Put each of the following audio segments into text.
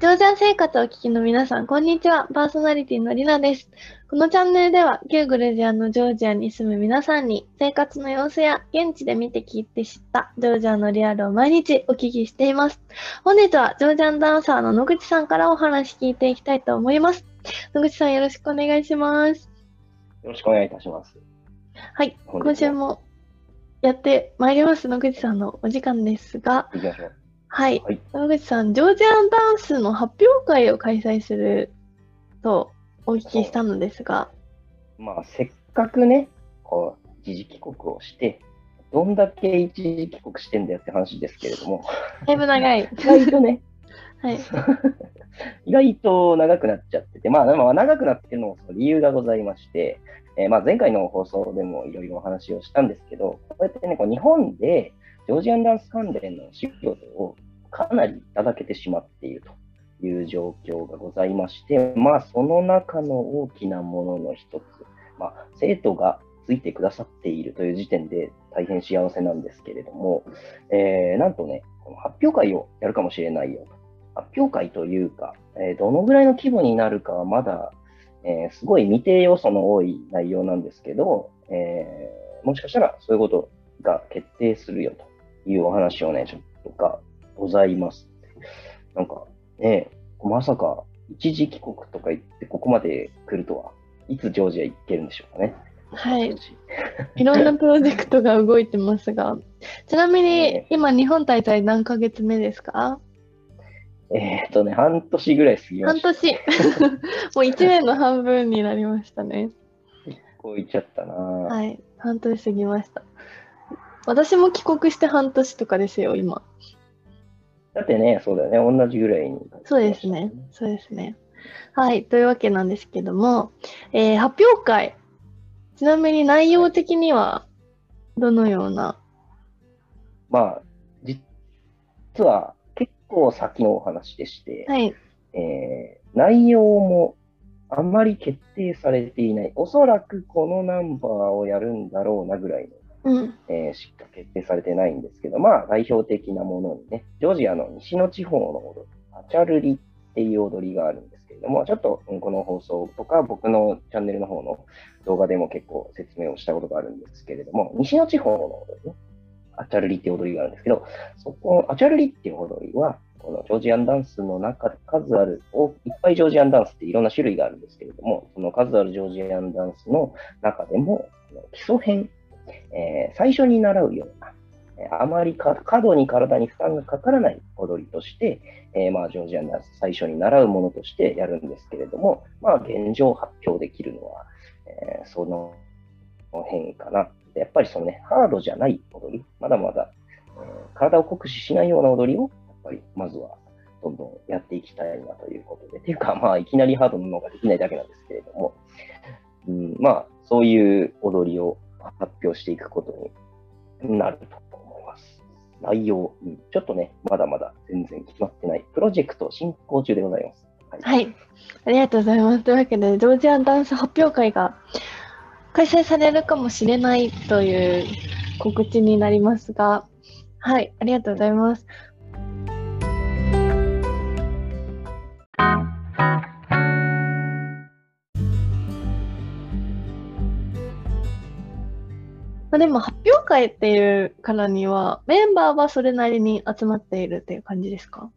ジョージア生活をお聞きの皆さん、こんにちは。パーソナリティのりなです。このチャンネルでは、旧グルジアのジョージアに住む皆さんに、生活の様子や現地で見て聞いて知ったジョージアのリアルを毎日お聞きしています。本日は、ジョージアンダンサーの野口さんからお話聞いていきたいと思います。野口さん、よろしくお願いします。よろしくお願いいたします。はい、今週もやってまいります、野口さんのお時間ですが、行きましょう。はい。野口さん、ジョージアンダンスの発表会を開催するとお聞きしたのですが。まあ、せっかくね、こう、一時帰国をして、どんだけ一時帰国してんだよって話ですけれども。だいぶ長い。意外とね、はい、意外と長くなっちゃってて、まあ、まあ、長くなってるのもその理由がございまして、えー、まあ前回の放送でもいろいろお話をしたんですけど、こうやってね、こう日本でジョージアンダンス関連の仕事をかなりいただけてしまっているという状況がございまして、まあ、その中の大きなものの一つ、まあ、生徒がついてくださっているという時点で大変幸せなんですけれども、えー、なんとね、この発表会をやるかもしれないよと。発表会というか、えー、どのぐらいの規模になるかはまだ、えー、すごい未定要素の多い内容なんですけど、えもしかしたらそういうことが決定するよというお話をね、ちょっとかございます。なんかね、まさか一時帰国とか言ってここまで来るとは、いつジョージア行けるんでしょうかね。はい。いろんなプロジェクトが動いてますが、ちなみに今日本滞在何ヶ月目ですか？えっ、とね、半年ぐらい過ぎました。半年。もう1年の半分になりましたね。結構いっちゃったなはい。半年過ぎました。私も帰国して半年とかですよ、今。だってね、そうだよね、同じぐらいに、ね、そうですね、そうですね。はい、というわけなんですけども、えー、発表会、ちなみに内容的にはどのような？まあ、実は結構先のお話でして、はい、えー、内容もあまり決定されていない、おそらくこのナンバーをやるんだろうなぐらいのうん、えー、しか決定されてないんですけど、まあ代表的なものにね、ジョージアの西の地方の踊り、アチャルリっていう踊りがあるんですけれども、ちょっとこの放送とか僕のチャンネルの方の動画でも結構説明をしたことがあるんですけれども、西の地方の踊りね、アチャルリっていう踊りがあるんですけど、そこ、アチャルリっていう踊りは、このジョージアンダンスの中で数ある、いっぱいジョージアンダンスっていろんな種類があるんですけれども、その数あるジョージアンダンスの中でも、基礎編えー、最初に習うような、あまり過度に体に負担がかからない踊りとして、えー、まあ、ジョージアンダンス最初に習うものとしてやるんですけれども、まあ、現状発表できるのは、えー、その辺かな。やっぱりそのね、ハードじゃない踊り、まだまだ、えー、体を酷使しないような踊りを、やっぱりまずはどんどんやっていきたいなということで、っていうか、まあ、いきなりハードなのができないだけなんですけれども、うん、まあ、そういう踊りを発表していくことになると思います。内容、ちょっとね、まだまだ全然決まってないプロジェクト進行中でございます。はい、はい、ありがとうございます。というわけで、ジョージアンダンス発表会が開催されるかもしれないという告知になりますが、はい、ありがとうございます。でも発表会っていうからには、メンバーはそれなりに集まっているっていう感じですか？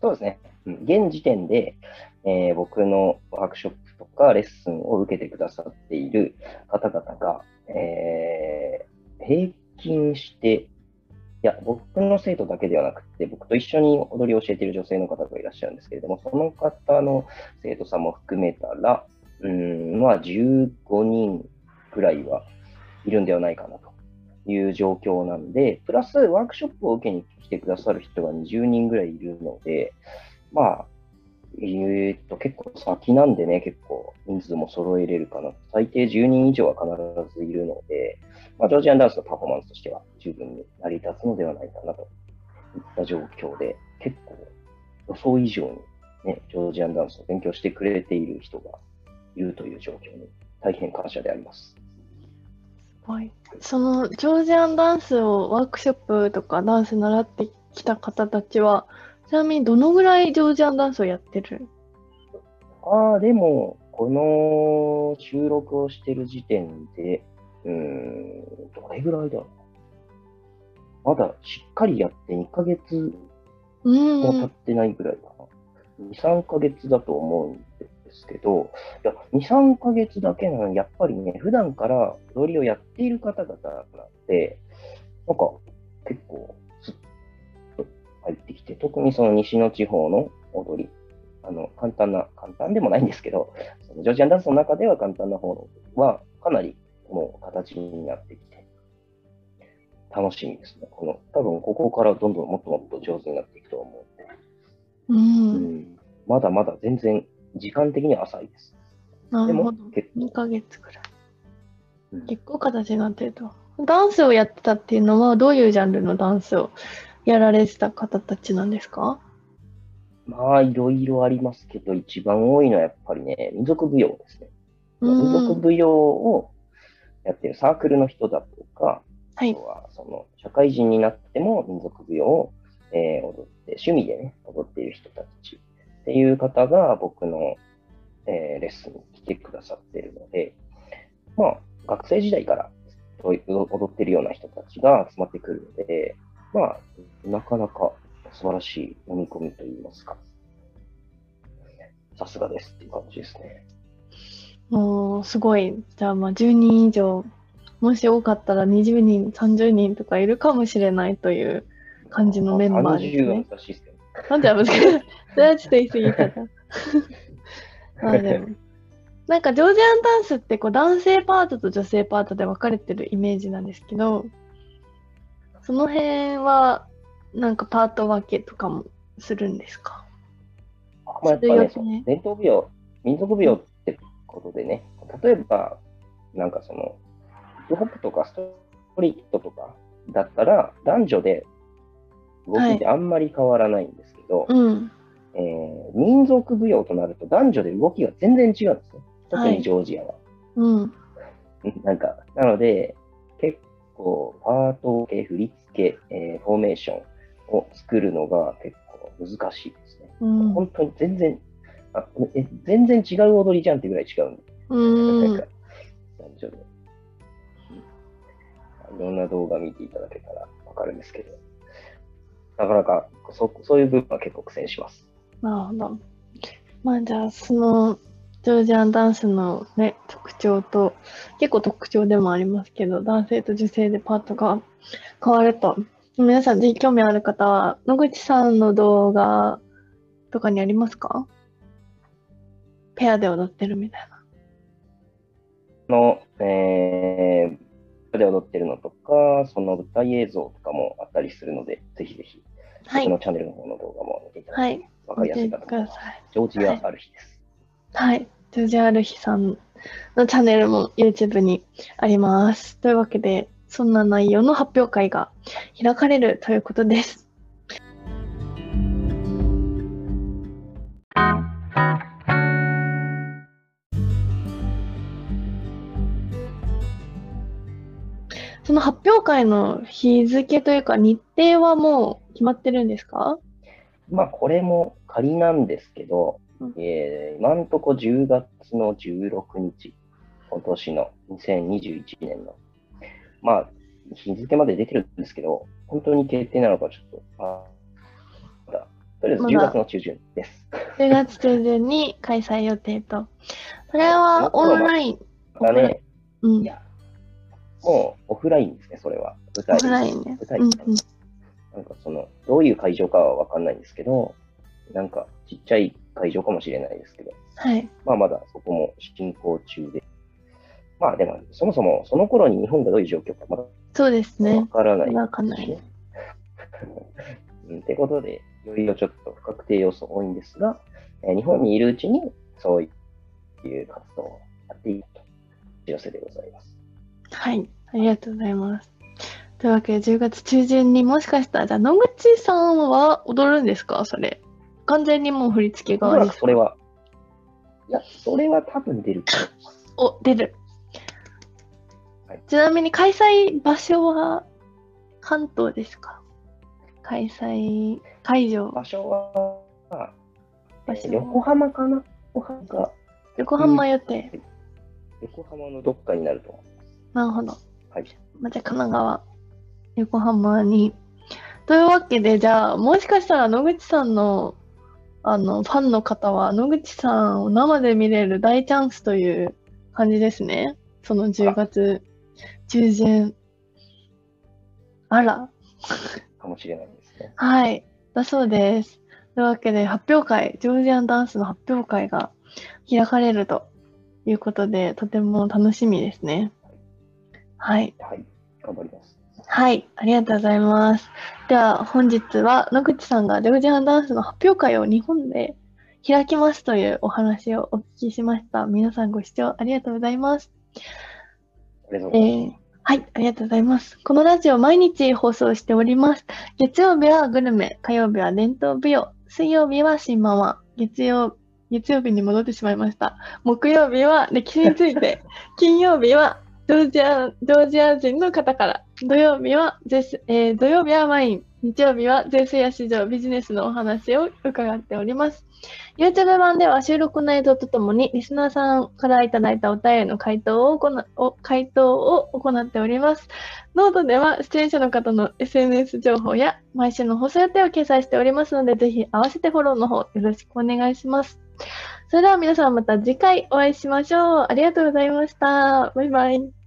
そうですね。現時点で、えー、僕のワークショップとかレッスンを受けてくださっている方々が、えー、平均して、いや、僕の生徒だけではなくて、僕と一緒に踊りを教えている女性の方がいらっしゃるんですけれども、その方の生徒さんも含めたら、うん、まあ15人ぐらいはいるんではないかなという状況なんで、プラスワークショップを受けに来てくださる人が20人ぐらいいるので、まあ、えー、っと、結構先なんでね、結構人数も揃えれるかな。最低10人以上は必ずいるので、まあ、ジョージアンダンスのパフォーマンスとしては十分に成り立つのではないかなといった状況で、結構予想以上にね、ジョージアンダンスを勉強してくれている人がいるという状況に大変感謝であります。はい、そのジョージアンダンスをワークショップとかダンス習ってきた方たちはちなみにどのぐらいジョージアンダンスをやってる？ああ、でも、この収録をしてる時点で、うーん、どれぐらいだろう。まだしっかりやって2ヶ月うん。も経ってないぐらいかな。2、3ヶ月だと思うんですけど、いや、2、3ヶ月だけなのに、やっぱりね、普段から踊りをやっている方々なんで、なんか結構スッと入ってきて、特にその西の地方の踊り、あの、簡単な、簡単でもないんですけど、そのジョージアンダンスの中では簡単な方は、かなりもう形になってきて、楽しみですね。この、多分ここからどんどんもっともっと上手になっていくと思うんで。う。うんんまだまだ全然時間的には浅いです。でもなるほど。結構2ヶ月くらい。うん結構形になってると。ダンスをやってたっていうのは、どういうジャンルのダンスをやられてた方たちなんですか？まあ、いろいろありますけど、一番多いのはやっぱりね、民族舞踊ですね。うん民族舞踊をやってるサークルの人だとか、はいあと。はその社会人になっても民族舞踊を、えー踊って、趣味でね、踊っている人たちっていう方が僕の、えーレッスンに来てくださってるので、まあ、学生時代から踊ってるような人たちが集まってくるので、まあ、なかなか素晴らしい飲み込みといいますか、さすがですっていう感じですね。もう、すごい。じゃあ、まあ、10人以上、もし多かったら20人、30人とかいるかもしれないという感じのメンバーです30はね。なんで難しいそれはちょっと言い過ぎた。な。まあで？も。なんか、ジョージアンダンスって、こう、男性パートと女性パートで分かれてるイメージなんですけど、その辺は、なんかパート分けとかもするんですか？まあ、やっぱね、伝統舞踊、民族舞踊ってことでね、例えば、なんかその、ヒップホップとかストリートとかだったら、男女で動きってあんまり変わらないんですけど、うん。えー民族舞踊となると男女で動きが全然違うんですね。特はいにジョージアは。うん。うんなんか、なので、結構、パート系、振り付け、えーフォーメーションを作るのが結構難しいですね。うん。本当に全然、あえ全然違う踊りじゃんってぐらい違うんで、うんなんか、男女で。いろんな動画見ていただけたらわかるんですけど、なかなかそそういう部分は結構苦戦します。なるほど。まあじゃあ、その、ジョージアンダンスのね、特徴と、結構特徴でもありますけど、男性と女性でパートが変わると。皆さん、ぜひ興味ある方は、野口さんの動画とかにありますか？ペアで踊ってるみたいな。の、えー、で踊ってるのとか、その舞台映像とかもあったりするので、ぜひぜひ、はい僕。のチャンネルの方の動画も見ていただはい。けてわかりやすいかと思います。ださい。ジョージアある日です。はい。ジョージアルヒさんのチャンネルも YouTube にあります。というわけで、そんな内容の発表会が開かれるということです。発表会の日付というか日程はもう決まってるんですか？まあ、これも仮なんですけど、うんえー今んとこ10月の16日、今年の2021年の、まあ、日付まで出てるんですけど、本当に決定なのかちょっと、あまだとりあえず10月の中旬です。10月中旬に開催予定と。それはオンライン。だね、うんい。や、もうオフラインですね、それは。舞オ台フラインね舞。台うんですねなんかその、どういう会場かはわかんないんですけど、なんかちっちゃい会場かもしれないですけど、はい。まあまだそこも進行中で。まあでも、そもそもその頃に日本がどういう状況かまだそうですわね。からない、わかんない。うん。ってことで、いろいろちょっと不確定要素多いんですが、えー日本にいるうちにそういう活動をやっていくというお知らせでございます。はい。ありがとうございます。というわけで、10月中旬にもしかしたら、じゃあ野口さんは踊るんですか？それ。完全にもう振り付けおそれは、いや、それは多分出る。お、出る。はいちなみに開催場所は関東ですか？開催、会場、場所は、場所横浜かな？横浜か横浜予定。横浜のどっかになると。なるほど。はい。まあ、じゃあ神奈川、横浜に。というわけで、じゃあ、もしかしたら野口さんの、あの、ファンの方は、野口さんを生で見れる大チャンスという感じですね。その10月中旬。あら、かもしれないですね。はい。だそうです。というわけで、発表会、ジョージアンダンスの発表会が開かれるということで、とても楽しみですね。はい。はい。頑張ります。はい。ありがとうございます。では、本日は野口さんがジョージアンダンスの発表会を日本で開きますというお話をお聞きしました。皆さんご視聴ありがとうございます。えーはい、ありがとうございます。このラジオ毎日放送しております。月曜日はグルメ、火曜日は伝統舞踊、水曜日は新ママ、月曜、月曜日に戻ってしまいました。木曜日は歴史について、金曜日はジョージア、ジョージア人の方から、土曜日はゼス、えー土曜日はワイン、日曜日は税制や市場、ビジネスのお話を伺っております。YouTube 版では収録の映像とともにリスナーさんからいただいたお便りの回答を行お回答を行っております。ノートでは出演者の方の SNS 情報や毎週の放送予定を掲載しておりますので、ぜひ合わせてフォローの方よろしくお願いします。それでは皆さんまた次回お会いしましょう。ありがとうございました。バイバイ。